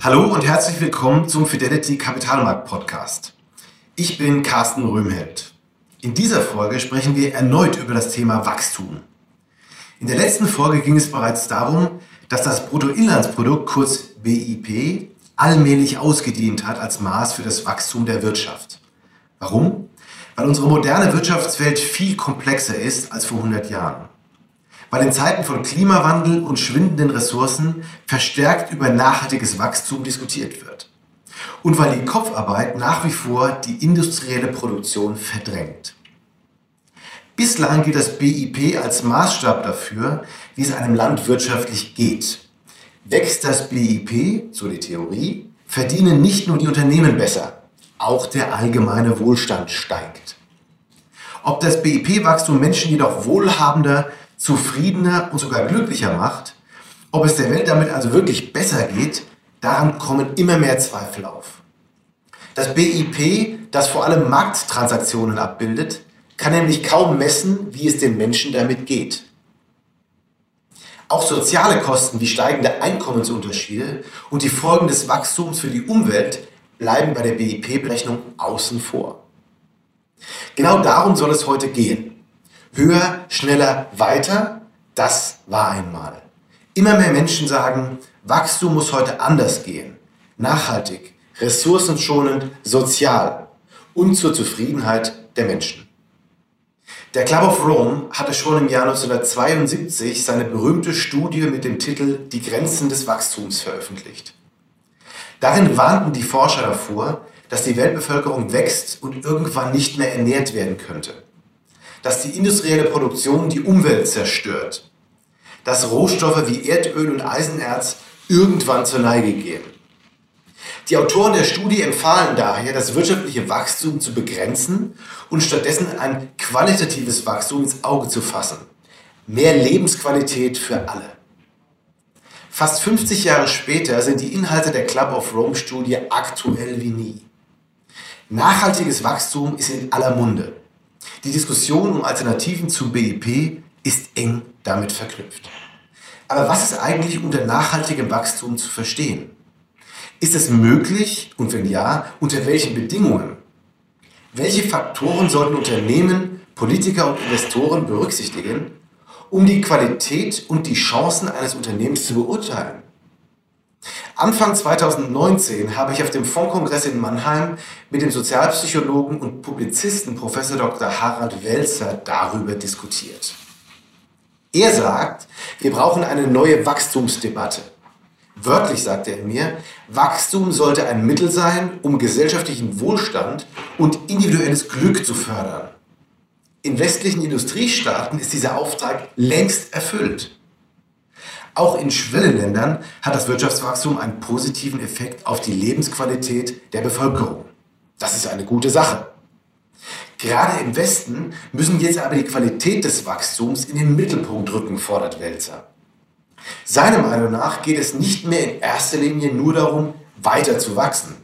Hallo und herzlich willkommen zum Fidelity Kapitalmarkt Podcast. Ich bin Carsten Röhmheld. In dieser Folge sprechen wir erneut über das Thema Wachstum. In der letzten Folge ging es bereits darum, dass das Bruttoinlandsprodukt kurz BIP allmählich ausgedient hat als Maß für das Wachstum der Wirtschaft. Warum? Weil unsere moderne Wirtschaftswelt viel komplexer ist als vor 100 Jahren weil in Zeiten von Klimawandel und schwindenden Ressourcen verstärkt über nachhaltiges Wachstum diskutiert wird. Und weil die Kopfarbeit nach wie vor die industrielle Produktion verdrängt. Bislang gilt das BIP als Maßstab dafür, wie es einem Land wirtschaftlich geht. Wächst das BIP, so die Theorie, verdienen nicht nur die Unternehmen besser, auch der allgemeine Wohlstand steigt. Ob das BIP-Wachstum Menschen jedoch wohlhabender, zufriedener und sogar glücklicher macht, ob es der Welt damit also wirklich besser geht, daran kommen immer mehr Zweifel auf. Das BIP, das vor allem Markttransaktionen abbildet, kann nämlich kaum messen, wie es den Menschen damit geht. Auch soziale Kosten wie steigende Einkommensunterschiede und die Folgen des Wachstums für die Umwelt bleiben bei der BIP-Berechnung außen vor. Genau darum soll es heute gehen. Höher, schneller, weiter, das war einmal. Immer mehr Menschen sagen, Wachstum muss heute anders gehen. Nachhaltig, ressourcenschonend, sozial und zur Zufriedenheit der Menschen. Der Club of Rome hatte schon im Jahr 1972 seine berühmte Studie mit dem Titel Die Grenzen des Wachstums veröffentlicht. Darin warnten die Forscher davor, dass die Weltbevölkerung wächst und irgendwann nicht mehr ernährt werden könnte dass die industrielle Produktion die Umwelt zerstört, dass Rohstoffe wie Erdöl und Eisenerz irgendwann zur Neige gehen. Die Autoren der Studie empfahlen daher, das wirtschaftliche Wachstum zu begrenzen und stattdessen ein qualitatives Wachstum ins Auge zu fassen. Mehr Lebensqualität für alle. Fast 50 Jahre später sind die Inhalte der Club of Rome Studie aktuell wie nie. Nachhaltiges Wachstum ist in aller Munde. Die Diskussion um Alternativen zum BIP ist eng damit verknüpft. Aber was ist eigentlich unter nachhaltigem Wachstum zu verstehen? Ist es möglich und wenn ja, unter welchen Bedingungen? Welche Faktoren sollten Unternehmen, Politiker und Investoren berücksichtigen, um die Qualität und die Chancen eines Unternehmens zu beurteilen? Anfang 2019 habe ich auf dem Fondkongress in Mannheim mit dem Sozialpsychologen und Publizisten Prof. Dr. Harald Welzer darüber diskutiert. Er sagt, wir brauchen eine neue Wachstumsdebatte. Wörtlich sagte er mir, Wachstum sollte ein Mittel sein, um gesellschaftlichen Wohlstand und individuelles Glück zu fördern. In westlichen Industriestaaten ist dieser Auftrag längst erfüllt. Auch in Schwellenländern hat das Wirtschaftswachstum einen positiven Effekt auf die Lebensqualität der Bevölkerung. Das ist eine gute Sache. Gerade im Westen müssen jetzt aber die Qualität des Wachstums in den Mittelpunkt rücken, fordert Welzer. Seiner Meinung nach geht es nicht mehr in erster Linie nur darum, weiter zu wachsen,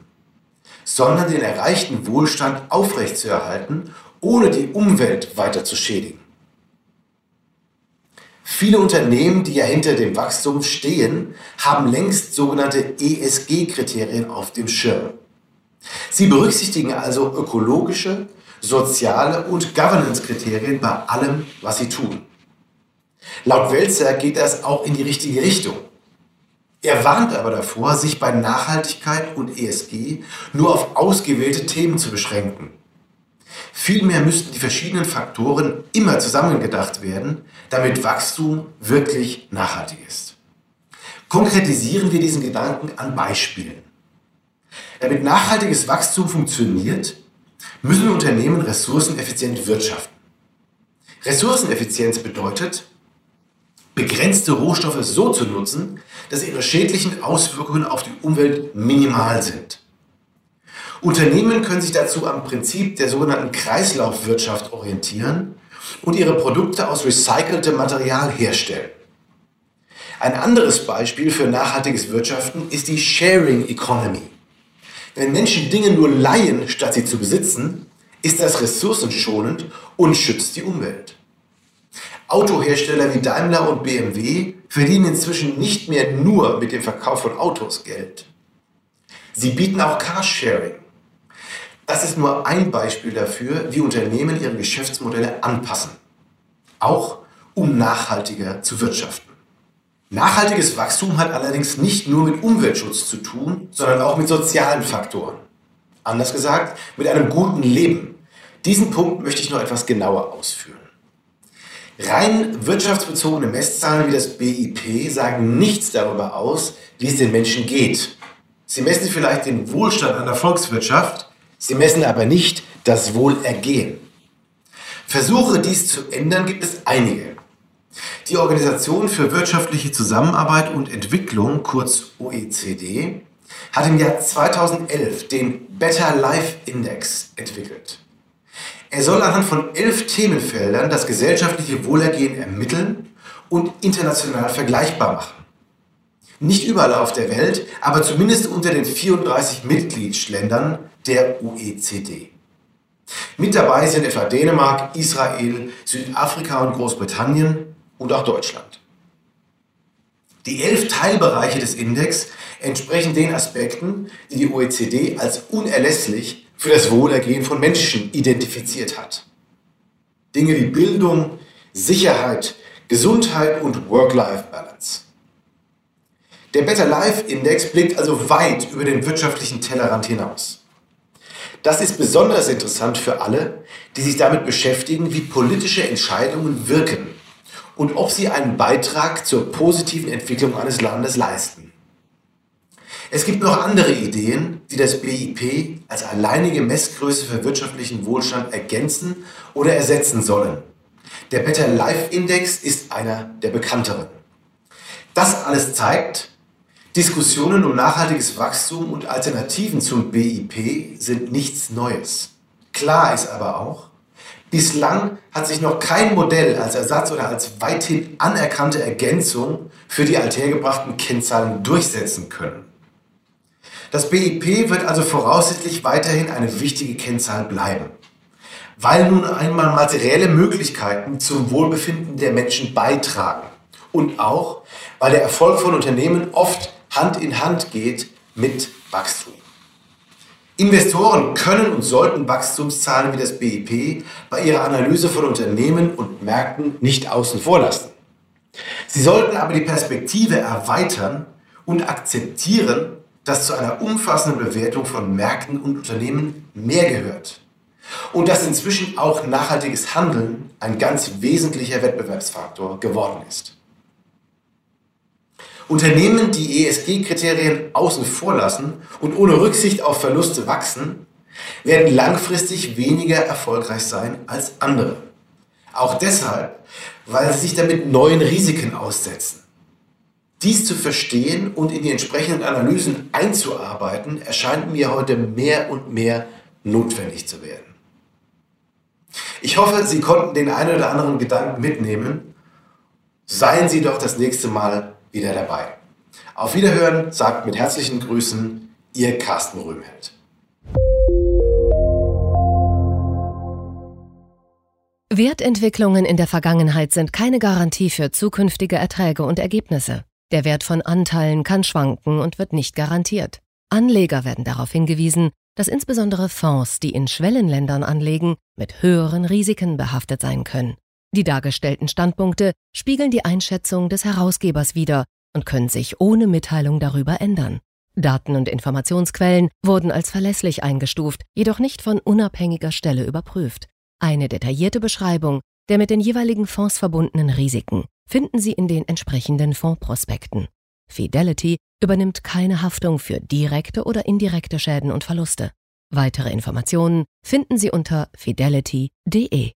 sondern den erreichten Wohlstand aufrechtzuerhalten, ohne die Umwelt weiter zu schädigen. Viele Unternehmen, die ja hinter dem Wachstum stehen, haben längst sogenannte ESG-Kriterien auf dem Schirm. Sie berücksichtigen also ökologische, soziale und Governance-Kriterien bei allem, was sie tun. Laut Welzer geht das auch in die richtige Richtung. Er warnt aber davor, sich bei Nachhaltigkeit und ESG nur auf ausgewählte Themen zu beschränken. Vielmehr müssten die verschiedenen Faktoren immer zusammengedacht werden, damit Wachstum wirklich nachhaltig ist. Konkretisieren wir diesen Gedanken an Beispielen. Damit nachhaltiges Wachstum funktioniert, müssen Unternehmen ressourceneffizient wirtschaften. Ressourceneffizienz bedeutet, begrenzte Rohstoffe so zu nutzen, dass ihre schädlichen Auswirkungen auf die Umwelt minimal sind. Unternehmen können sich dazu am Prinzip der sogenannten Kreislaufwirtschaft orientieren und ihre Produkte aus recyceltem Material herstellen. Ein anderes Beispiel für nachhaltiges Wirtschaften ist die Sharing Economy. Wenn Menschen Dinge nur leihen, statt sie zu besitzen, ist das ressourcenschonend und schützt die Umwelt. Autohersteller wie Daimler und BMW verdienen inzwischen nicht mehr nur mit dem Verkauf von Autos Geld. Sie bieten auch Carsharing. Das ist nur ein Beispiel dafür, wie Unternehmen ihre Geschäftsmodelle anpassen. Auch um nachhaltiger zu wirtschaften. Nachhaltiges Wachstum hat allerdings nicht nur mit Umweltschutz zu tun, sondern auch mit sozialen Faktoren. Anders gesagt, mit einem guten Leben. Diesen Punkt möchte ich noch etwas genauer ausführen. Rein wirtschaftsbezogene Messzahlen wie das BIP sagen nichts darüber aus, wie es den Menschen geht. Sie messen vielleicht den Wohlstand einer Volkswirtschaft, sie messen aber nicht das Wohlergehen. Versuche dies zu ändern gibt es einige. Die Organisation für wirtschaftliche Zusammenarbeit und Entwicklung, kurz OECD, hat im Jahr 2011 den Better Life Index entwickelt. Er soll anhand von elf Themenfeldern das gesellschaftliche Wohlergehen ermitteln und international vergleichbar machen. Nicht überall auf der Welt, aber zumindest unter den 34 Mitgliedsländern der OECD. Mit dabei sind etwa Dänemark, Israel, Südafrika und Großbritannien und auch Deutschland. Die elf Teilbereiche des Index entsprechen den Aspekten, die die OECD als unerlässlich für das Wohlergehen von Menschen identifiziert hat. Dinge wie Bildung, Sicherheit, Gesundheit und Work-Life-Balance. Der Better Life Index blickt also weit über den wirtschaftlichen Tellerrand hinaus. Das ist besonders interessant für alle, die sich damit beschäftigen, wie politische Entscheidungen wirken und ob sie einen Beitrag zur positiven Entwicklung eines Landes leisten. Es gibt noch andere Ideen, die das BIP als alleinige Messgröße für wirtschaftlichen Wohlstand ergänzen oder ersetzen sollen. Der Better Life Index ist einer der bekannteren. Das alles zeigt, Diskussionen um nachhaltiges Wachstum und Alternativen zum BIP sind nichts Neues. Klar ist aber auch, bislang hat sich noch kein Modell als Ersatz oder als weithin anerkannte Ergänzung für die althergebrachten Kennzahlen durchsetzen können. Das BIP wird also voraussichtlich weiterhin eine wichtige Kennzahl bleiben, weil nun einmal materielle Möglichkeiten zum Wohlbefinden der Menschen beitragen und auch, weil der Erfolg von Unternehmen oft Hand in Hand geht mit Wachstum. Investoren können und sollten Wachstumszahlen wie das BIP bei ihrer Analyse von Unternehmen und Märkten nicht außen vor lassen. Sie sollten aber die Perspektive erweitern und akzeptieren, dass zu einer umfassenden Bewertung von Märkten und Unternehmen mehr gehört. Und dass inzwischen auch nachhaltiges Handeln ein ganz wesentlicher Wettbewerbsfaktor geworden ist. Unternehmen, die ESG-Kriterien außen vor lassen und ohne Rücksicht auf Verluste wachsen, werden langfristig weniger erfolgreich sein als andere. Auch deshalb, weil sie sich damit neuen Risiken aussetzen. Dies zu verstehen und in die entsprechenden Analysen einzuarbeiten, erscheint mir heute mehr und mehr notwendig zu werden. Ich hoffe, Sie konnten den einen oder anderen Gedanken mitnehmen. Seien Sie doch das nächste Mal wieder dabei. Auf Wiederhören sagt mit herzlichen Grüßen Ihr Carsten Röhmheld. Wertentwicklungen in der Vergangenheit sind keine Garantie für zukünftige Erträge und Ergebnisse. Der Wert von Anteilen kann schwanken und wird nicht garantiert. Anleger werden darauf hingewiesen, dass insbesondere Fonds, die in Schwellenländern anlegen, mit höheren Risiken behaftet sein können. Die dargestellten Standpunkte spiegeln die Einschätzung des Herausgebers wider und können sich ohne Mitteilung darüber ändern. Daten und Informationsquellen wurden als verlässlich eingestuft, jedoch nicht von unabhängiger Stelle überprüft. Eine detaillierte Beschreibung der mit den jeweiligen Fonds verbundenen Risiken finden Sie in den entsprechenden Fondsprospekten. Fidelity übernimmt keine Haftung für direkte oder indirekte Schäden und Verluste. Weitere Informationen finden Sie unter fidelity.de.